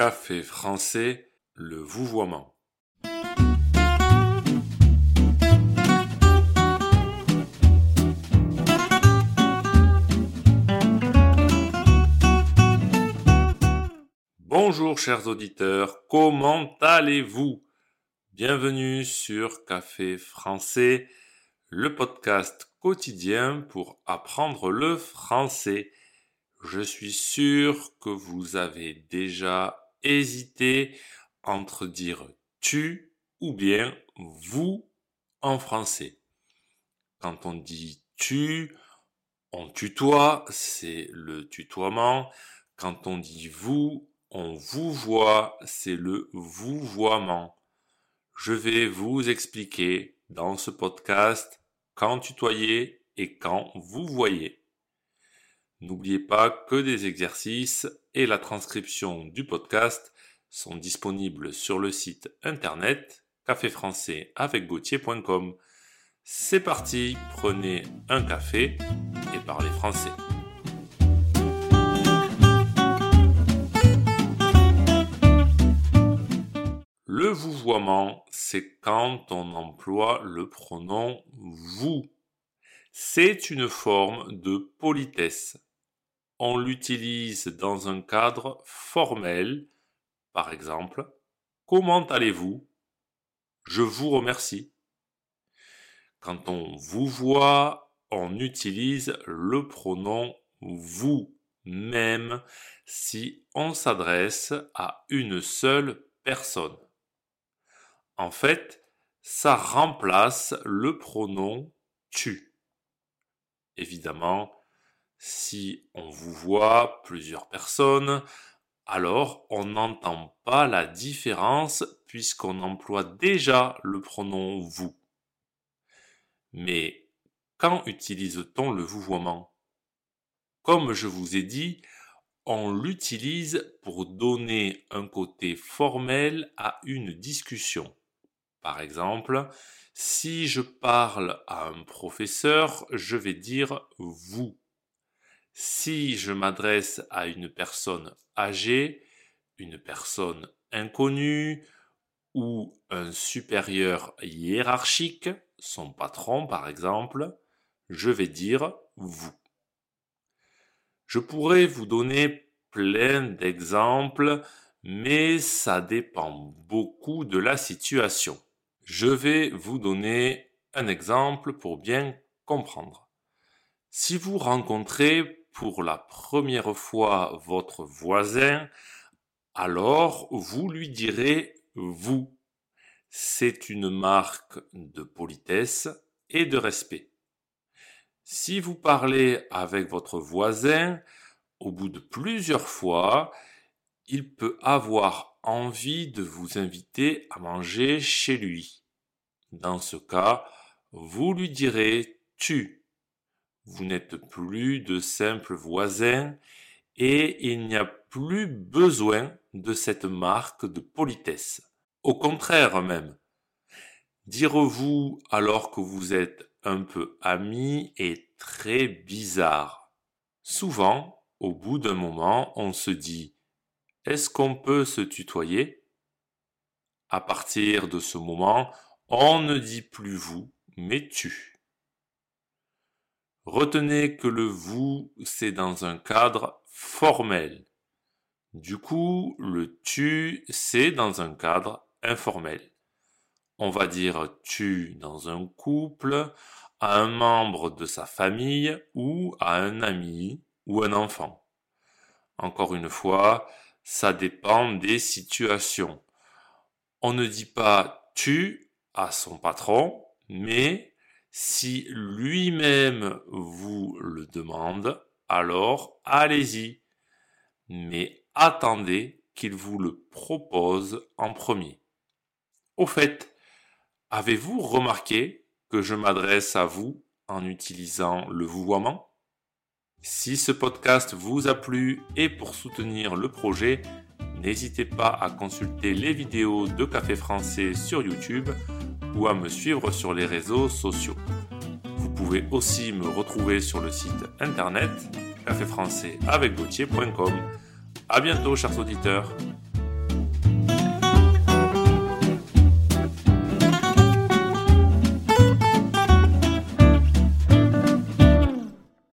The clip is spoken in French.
Café français, le vouvoiement. Bonjour chers auditeurs, comment allez-vous? Bienvenue sur Café français, le podcast quotidien pour apprendre le français. Je suis sûr que vous avez déjà hésité entre dire tu ou bien vous en français. Quand on dit tu, on tutoie, c'est le tutoiement. Quand on dit vous, on vous voit, c'est le vouvoiement. Je vais vous expliquer dans ce podcast quand tutoyer et quand vous voyez. N'oubliez pas que des exercices et la transcription du podcast sont disponibles sur le site internet caféfrançais avec C'est parti, prenez un café et parlez français. Le vouvoiement, c'est quand on emploie le pronom vous. C'est une forme de politesse on l'utilise dans un cadre formel, par exemple, Comment allez-vous? Je vous remercie. Quand on vous voit, on utilise le pronom vous, même si on s'adresse à une seule personne. En fait, ça remplace le pronom tu. Évidemment, si on vous voit plusieurs personnes, alors on n'entend pas la différence puisqu'on emploie déjà le pronom vous. Mais quand utilise-t-on le vouvoiement? Comme je vous ai dit, on l'utilise pour donner un côté formel à une discussion. Par exemple, si je parle à un professeur, je vais dire vous. Si je m'adresse à une personne âgée, une personne inconnue ou un supérieur hiérarchique, son patron par exemple, je vais dire vous. Je pourrais vous donner plein d'exemples, mais ça dépend beaucoup de la situation. Je vais vous donner un exemple pour bien comprendre. Si vous rencontrez pour la première fois votre voisin, alors vous lui direz vous. C'est une marque de politesse et de respect. Si vous parlez avec votre voisin, au bout de plusieurs fois, il peut avoir envie de vous inviter à manger chez lui. Dans ce cas, vous lui direz tu vous n'êtes plus de simples voisins et il n'y a plus besoin de cette marque de politesse. Au contraire même. Dire-vous alors que vous êtes un peu amis est très bizarre. Souvent, au bout d'un moment, on se dit Est-ce qu'on peut se tutoyer? À partir de ce moment, on ne dit plus vous, mais tu. Retenez que le vous, c'est dans un cadre formel. Du coup, le tu, c'est dans un cadre informel. On va dire tu dans un couple, à un membre de sa famille ou à un ami ou un enfant. Encore une fois, ça dépend des situations. On ne dit pas tu à son patron, mais si lui-même vous le demande, alors allez-y. Mais attendez qu'il vous le propose en premier. Au fait, avez-vous remarqué que je m'adresse à vous en utilisant le vouvoiement? Si ce podcast vous a plu et pour soutenir le projet, n'hésitez pas à consulter les vidéos de Café Français sur YouTube ou à me suivre sur les réseaux sociaux. Vous pouvez aussi me retrouver sur le site internet caféfrançais avec À bientôt, chers auditeurs.